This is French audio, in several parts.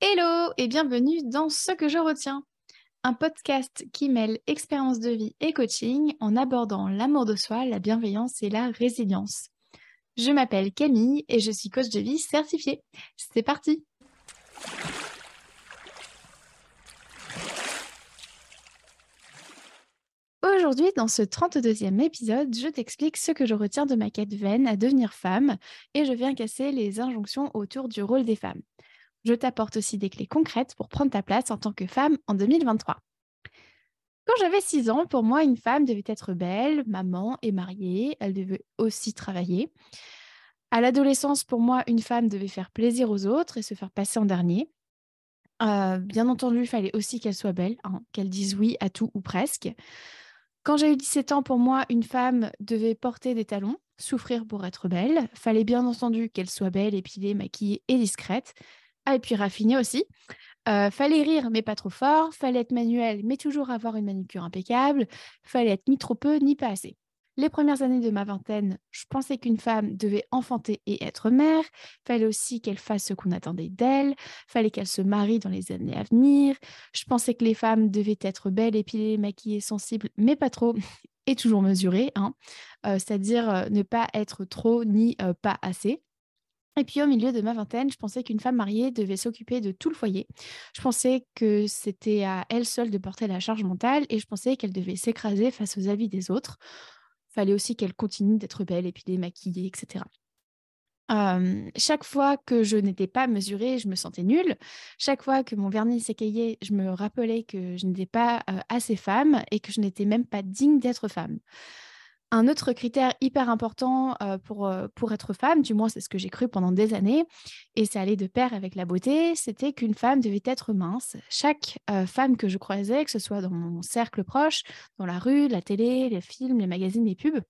Hello et bienvenue dans Ce que je retiens, un podcast qui mêle expérience de vie et coaching en abordant l'amour de soi, la bienveillance et la résilience. Je m'appelle Camille et je suis coach de vie certifiée. C'est parti Aujourd'hui, dans ce 32e épisode, je t'explique ce que je retiens de ma quête vaine à devenir femme et je viens casser les injonctions autour du rôle des femmes. Je t'apporte aussi des clés concrètes pour prendre ta place en tant que femme en 2023. Quand j'avais 6 ans, pour moi, une femme devait être belle, maman et mariée. Elle devait aussi travailler. À l'adolescence, pour moi, une femme devait faire plaisir aux autres et se faire passer en dernier. Euh, bien entendu, il fallait aussi qu'elle soit belle, hein, qu'elle dise oui à tout ou presque. Quand j'ai eu 17 ans, pour moi, une femme devait porter des talons, souffrir pour être belle. Fallait bien entendu qu'elle soit belle, épilée, maquillée et discrète. Ah, et puis raffinée aussi. Euh, fallait rire, mais pas trop fort. Fallait être manuel, mais toujours avoir une manucure impeccable. Fallait être ni trop peu, ni pas assez. Les premières années de ma vingtaine, je pensais qu'une femme devait enfanter et être mère. Fallait aussi qu'elle fasse ce qu'on attendait d'elle. Fallait qu'elle se marie dans les années à venir. Je pensais que les femmes devaient être belles, épilées, maquillées, sensibles, mais pas trop. Et toujours mesurées, hein. Euh, c'est-à-dire euh, ne pas être trop ni pas assez. Et puis au milieu de ma vingtaine, je pensais qu'une femme mariée devait s'occuper de tout le foyer. Je pensais que c'était à elle seule de porter la charge mentale et je pensais qu'elle devait s'écraser face aux avis des autres. Fallait aussi qu'elle continue d'être belle et puis démaquillée, etc. chaque fois que je n'étais pas mesurée, je me sentais nulle. Chaque fois que mon vernis s'écayait, je me rappelais que je n'étais pas assez femme et que je n'étais même pas digne d'être femme. Un autre critère hyper important pour, pour être femme, du moins c'est ce que j'ai cru pendant des années, et ça allait de pair avec la beauté, c'était qu'une femme devait être mince. Chaque femme que je croisais, que ce soit dans mon cercle proche, dans la rue, la télé, les films, les magazines, les pubs,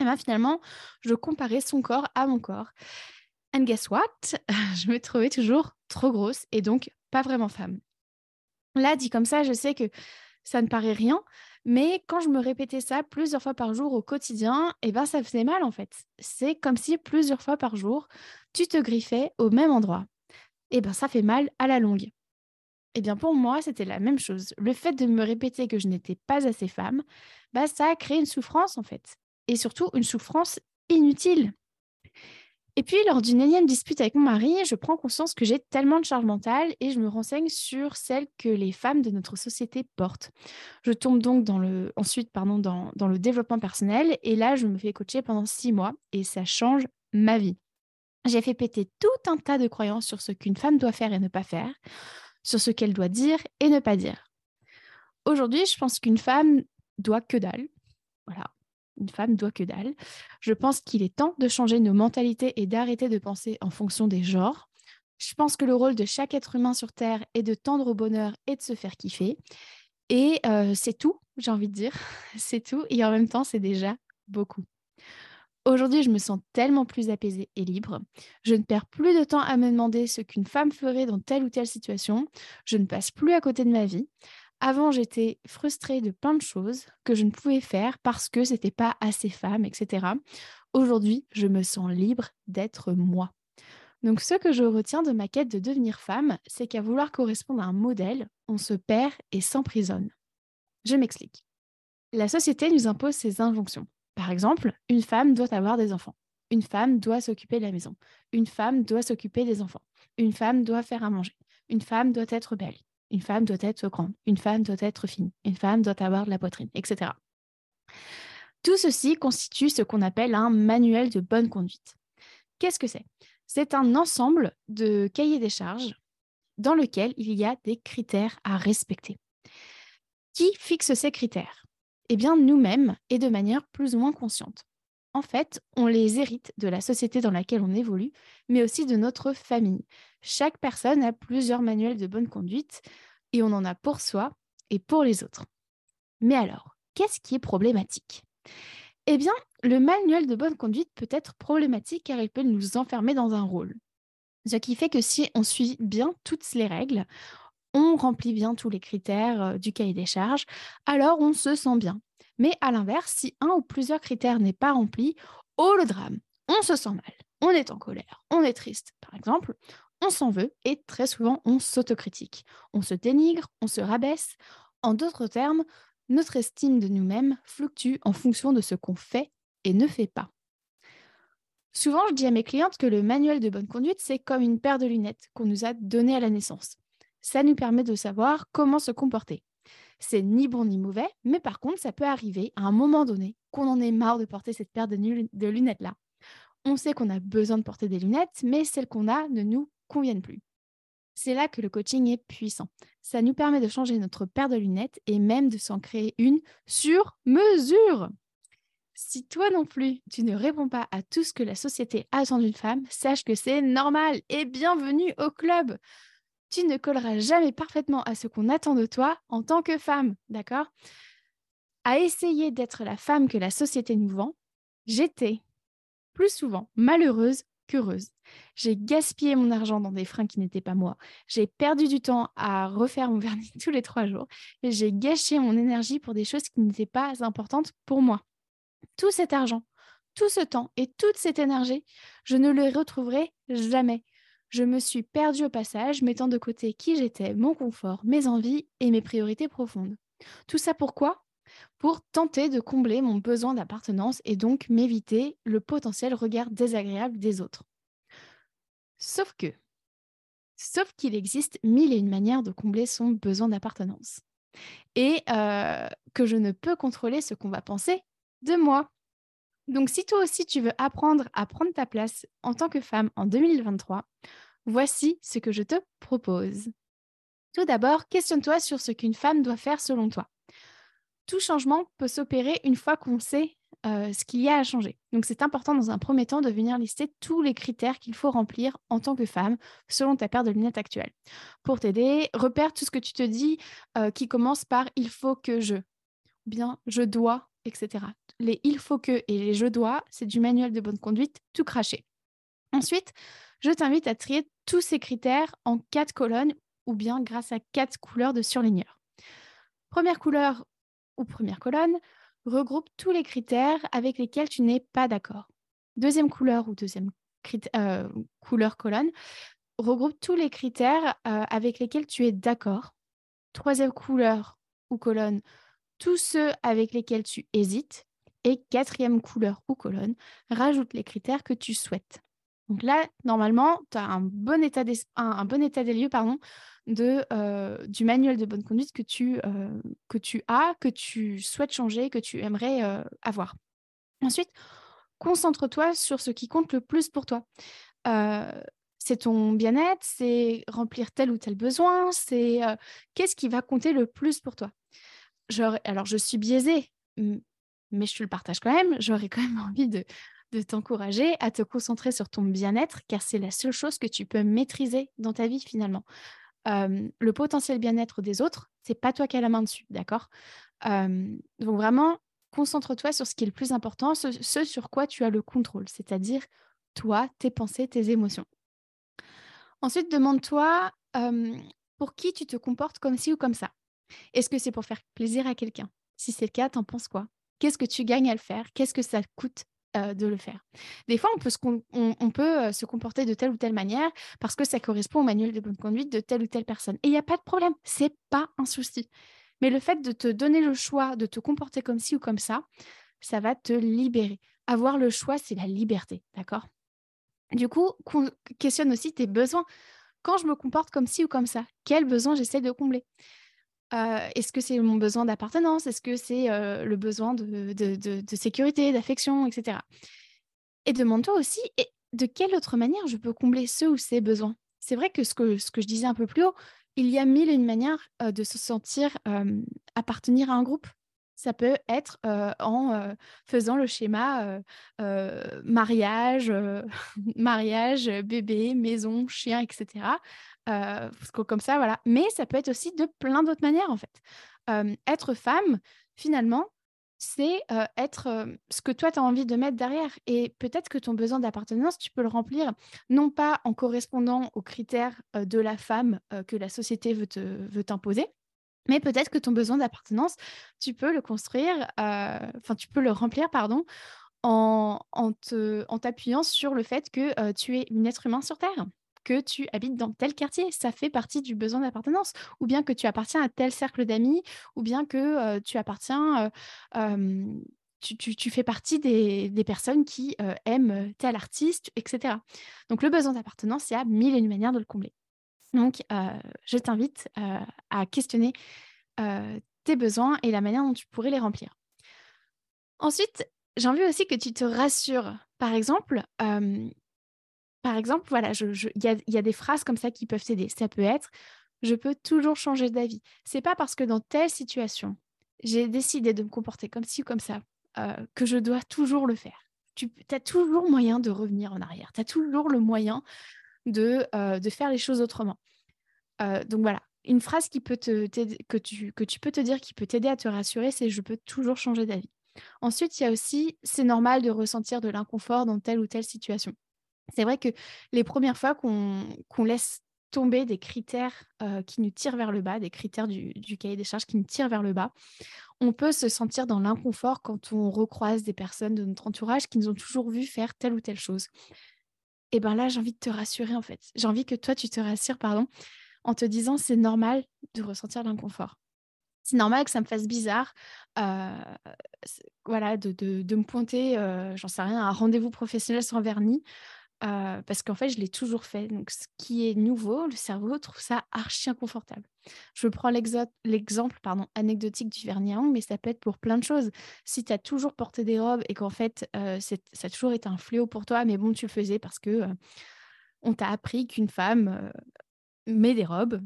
et ben, finalement, je comparais son corps à mon corps. And guess what? Je me trouvais toujours trop grosse et donc pas vraiment femme. Là, dit comme ça, je sais que ça ne paraît rien, mais quand je me répétais ça plusieurs fois par jour au quotidien, eh ben ça faisait mal en fait. C'est comme si plusieurs fois par jour, tu te griffais au même endroit. Eh ben ça fait mal à la longue. Eh bien pour moi, c'était la même chose. Le fait de me répéter que je n'étais pas assez femme, bah ça a créé une souffrance en fait. Et surtout une souffrance inutile. Et puis, lors d'une énième dispute avec mon mari, je prends conscience que j'ai tellement de charge mentale et je me renseigne sur celle que les femmes de notre société portent. Je tombe donc ensuite dans, dans le développement personnel et là, je me fais coacher pendant six mois et ça change ma vie. J'ai fait péter tout un tas de croyances sur ce qu'une femme doit faire et ne pas faire, sur ce qu'elle doit dire et ne pas dire. Aujourd'hui, je pense qu'une femme doit que dalle. Voilà, une femme doit que dalle. Je pense qu'il est temps de changer nos mentalités et d'arrêter de penser en fonction des genres. Je pense que le rôle de chaque être humain sur Terre est de tendre au bonheur et de se faire kiffer. Et euh, c'est tout, j'ai envie de dire. c'est tout. Et en même temps, c'est déjà beaucoup. Aujourd'hui, je me sens tellement plus apaisée et libre. Je ne perds plus de temps à me demander ce qu'une femme ferait dans telle ou telle situation. Je ne passe plus à côté de ma vie. Avant, j'étais frustrée de plein de choses que je ne pouvais faire parce que c'était pas assez femme, etc. Aujourd'hui, je me sens libre d'être moi. Donc, ce que je retiens de ma quête de devenir femme, c'est qu'à vouloir correspondre à un modèle, on se perd et s'emprisonne. Je m'explique. La société nous impose ses injonctions. Par exemple, une femme doit avoir des enfants. Une femme doit s'occuper de la maison. Une femme doit s'occuper des enfants. Une femme doit faire à manger. Une femme doit être belle. Une femme doit être grande, une femme doit être fine, une femme doit avoir de la poitrine, etc. Tout ceci constitue ce qu'on appelle un manuel de bonne conduite. Qu'est-ce que c'est? C'est un ensemble de cahiers des charges dans lequel il y a des critères à respecter. Qui fixe ces critères? Eh bien, nous-mêmes et de manière plus ou moins consciente. En fait, on les hérite de la société dans laquelle on évolue, mais aussi de notre famille. Chaque personne a plusieurs manuels de bonne conduite et on en a pour soi et pour les autres. Mais alors, qu'est-ce qui est problématique? Eh bien, le manuel de bonne conduite peut être problématique car il peut nous enfermer dans un rôle. Ce qui fait que si on suit bien toutes les règles, on remplit bien tous les critères euh, du cahier des charges, alors on se sent bien. Mais à l'inverse, si un ou plusieurs critères n'est pas rempli, oh le drame, on se sent mal, on est en colère, on est triste, par exemple, on s'en veut et très souvent on s'autocritique. On se dénigre, on se rabaisse. En d'autres termes, notre estime de nous-mêmes fluctue en fonction de ce qu'on fait et ne fait pas. Souvent, je dis à mes clientes que le manuel de bonne conduite, c'est comme une paire de lunettes qu'on nous a données à la naissance. Ça nous permet de savoir comment se comporter. C'est ni bon ni mauvais, mais par contre, ça peut arriver à un moment donné qu'on en ait marre de porter cette paire de, de lunettes-là. On sait qu'on a besoin de porter des lunettes, mais celles qu'on a ne nous conviennent plus. C'est là que le coaching est puissant. Ça nous permet de changer notre paire de lunettes et même de s'en créer une sur mesure. Si toi non plus, tu ne réponds pas à tout ce que la société attend d'une femme, sache que c'est normal et bienvenue au club. Tu ne colleras jamais parfaitement à ce qu'on attend de toi en tant que femme, d'accord? À essayer d'être la femme que la société nous vend, j'étais plus souvent malheureuse qu'heureuse. J'ai gaspillé mon argent dans des freins qui n'étaient pas moi. J'ai perdu du temps à refaire mon vernis tous les trois jours. Et j'ai gâché mon énergie pour des choses qui n'étaient pas importantes pour moi. Tout cet argent, tout ce temps et toute cette énergie, je ne le retrouverai jamais. Je me suis perdue au passage, mettant de côté qui j'étais, mon confort, mes envies et mes priorités profondes. Tout ça pourquoi? Pour tenter de combler mon besoin d'appartenance et donc m'éviter le potentiel regard désagréable des autres. Sauf que, sauf qu'il existe mille et une manières de combler son besoin d'appartenance. Et euh, que je ne peux contrôler ce qu'on va penser de moi. Donc si toi aussi tu veux apprendre à prendre ta place en tant que femme en 2023, voici ce que je te propose. Tout d'abord, questionne-toi sur ce qu'une femme doit faire selon toi tout changement peut s'opérer une fois qu'on sait euh, ce qu'il y a à changer. Donc c'est important dans un premier temps de venir lister tous les critères qu'il faut remplir en tant que femme selon ta paire de lunettes actuelle. Pour t'aider, repère tout ce que tu te dis euh, qui commence par il faut que je, ou bien je dois, etc. Les il faut que et les je dois, c'est du manuel de bonne conduite tout craché. Ensuite, je t'invite à trier tous ces critères en quatre colonnes ou bien grâce à quatre couleurs de surligneur. Première couleur, ou première colonne, regroupe tous les critères avec lesquels tu n'es pas d'accord. Deuxième couleur ou deuxième euh, couleur colonne, regroupe tous les critères euh, avec lesquels tu es d'accord. Troisième couleur ou colonne, tous ceux avec lesquels tu hésites. Et quatrième couleur ou colonne, rajoute les critères que tu souhaites. Donc là, normalement, tu as un bon état, des lieux pardon, de, euh, du manuel de bonne conduite que tu, euh, que tu as, que tu souhaites changer, que tu aimerais euh, avoir. Ensuite, concentre-toi sur ce qui compte le plus pour toi. c'est ton bien-être, c'est remplir tel ou tel besoin, c'est qu'est-ce qui va compter le plus pour toi? alors, je suis biaisée, mais je te le partage quand même. J'aurais quand même envie de, de t'encourager à te concentrer sur ton bien-être, car c'est la seule chose que tu peux maîtriser dans ta vie finalement. le potentiel bien-être des autres, c'est pas toi qui as la main dessus, d'accord? Donc vraiment, concentre-toi sur ce qui est le plus important, ce, sur quoi tu as le contrôle, c'est-à-dire toi, tes pensées, tes émotions. Ensuite, demande-toi pour qui tu te comportes comme ci ou comme ça. Est-ce que c'est pour faire plaisir à quelqu'un? Si c'est le cas, t'en penses quoi? Qu'est-ce que tu gagnes à le faire? Qu'est-ce que ça coûte de le faire? Des fois, on peut, se comporter de telle ou telle manière parce que ça correspond au manuel de bonne conduite de telle ou telle personne. Et il n'y a pas de problème, c'est pas un souci. Mais le fait de te donner le choix de te comporter comme ci ou comme ça, ça va te libérer. Avoir le choix, c'est la liberté, d'accord? Du coup, questionne aussi tes besoins. Quand je me comporte comme ci ou comme ça, quels besoins j'essaie de combler? Est-ce que c'est mon besoin d'appartenance? Est-ce que c'est le besoin de, sécurité, d'affection, etc. Et demande-toi aussi de quelle autre manière je peux combler ce ou ces besoins? C'est vrai que ce, que je disais un peu plus haut, il y a mille et une manières de se sentir appartenir à un groupe. Ça peut être en faisant le schéma mariage, mariage, bébé, maison, chien, etc. Mais ça peut être aussi de plein d'autres manières, en fait. être femme, finalement, c'est être ce que toi, tu as envie de mettre derrière. Et peut-être que ton besoin d'appartenance, tu peux le remplir, non pas en correspondant aux critères de la femme que la société veut t'imposer, mais peut-être que ton besoin d'appartenance, tu peux le construire, euh, enfin, tu peux le remplir, pardon, en, t'appuyant sur le fait que euh, tu es une être humain sur Terre, que tu habites dans tel quartier. Ça fait partie du besoin d'appartenance. Ou bien que tu appartiens à tel cercle d'amis, ou bien que tu appartiens... Tu, fais partie des, personnes qui aiment tel artiste, etc. Donc le besoin d'appartenance, il y a mille et une manières de le combler. Donc je t'invite à questionner tes besoins et la manière dont tu pourrais les remplir. Ensuite, j'ai envie aussi que tu te rassures. Par exemple, par exemple, voilà, il y, a, des phrases comme ça qui peuvent t'aider. Ça peut être je peux toujours changer d'avis. C'est pas parce que dans telle situation, j'ai décidé de me comporter comme ci ou comme ça que je dois toujours le faire. Tu as toujours moyen de revenir en arrière. Tu as toujours le moyen de, de faire les choses autrement. donc voilà, une phrase qui peut te, que, tu, que tu peux te dire qui peut t'aider à te rassurer, c'est je peux toujours changer d'avis. Ensuite, il y a aussi, c'est normal de ressentir de l'inconfort dans telle ou telle situation. C'est vrai que les premières fois qu'on laisse tomber des critères qui nous tirent vers le bas, des critères du, cahier des charges qui nous tirent vers le bas, on peut se sentir dans l'inconfort quand on recroise des personnes de notre entourage qui nous ont toujours vu faire telle ou telle chose. Et bien là, j'ai envie de te rassurer en fait. J'ai envie que toi, tu te rassures, pardon, en te disant c'est normal de ressentir l'inconfort. C'est normal que ça me fasse bizarre, voilà, de, me pointer, j'en sais rien, à un rendez-vous professionnel sans vernis, parce qu'en fait, je l'ai toujours fait. Donc, ce qui est nouveau, le cerveau trouve ça archi inconfortable. Je prends l'exemple anecdotique du vernis à ongles, mais ça peut être pour plein de choses. Si tu as toujours porté des robes et qu'en fait, ça a toujours été un fléau pour toi, mais bon, tu le faisais parce que on t'a appris qu'une femme met des robes,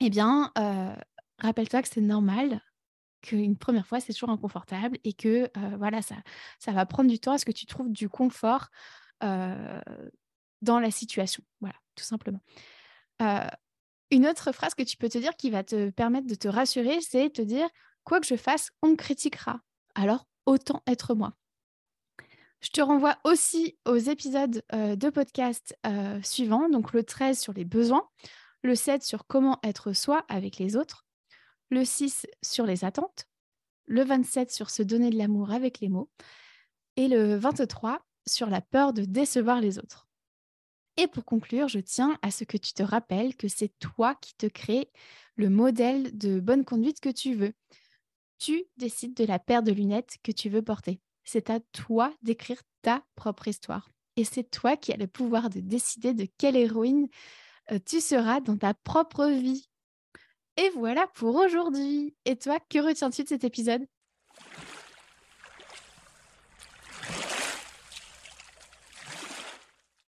eh bien, rappelle-toi que c'est normal qu'une première fois, c'est toujours inconfortable et que voilà, ça, ça va prendre du temps à ce que tu trouves du confort dans la situation. Voilà, tout simplement. Une autre phrase que tu peux te dire qui va te permettre de te rassurer, c'est te dire quoi que je fasse, on me critiquera. Alors, autant être moi. Je te renvoie aussi aux épisodes de podcast suivants, donc le 13 sur les besoins, le 7 sur comment être soi avec les autres, le 6 sur les attentes, le 27 sur se donner de l'amour avec les mots, et le 23 sur la peur de décevoir les autres. Et pour conclure, je tiens à ce que tu te rappelles que c'est toi qui te crée le modèle de bonne conduite que tu veux. Tu décides de la paire de lunettes que tu veux porter. C'est à toi d'écrire ta propre histoire. Et c'est toi qui as le pouvoir de décider de quelle héroïne euh, tu seras dans ta propre vie. Et voilà pour aujourd'hui. Et toi, que retiens-tu de cet épisode?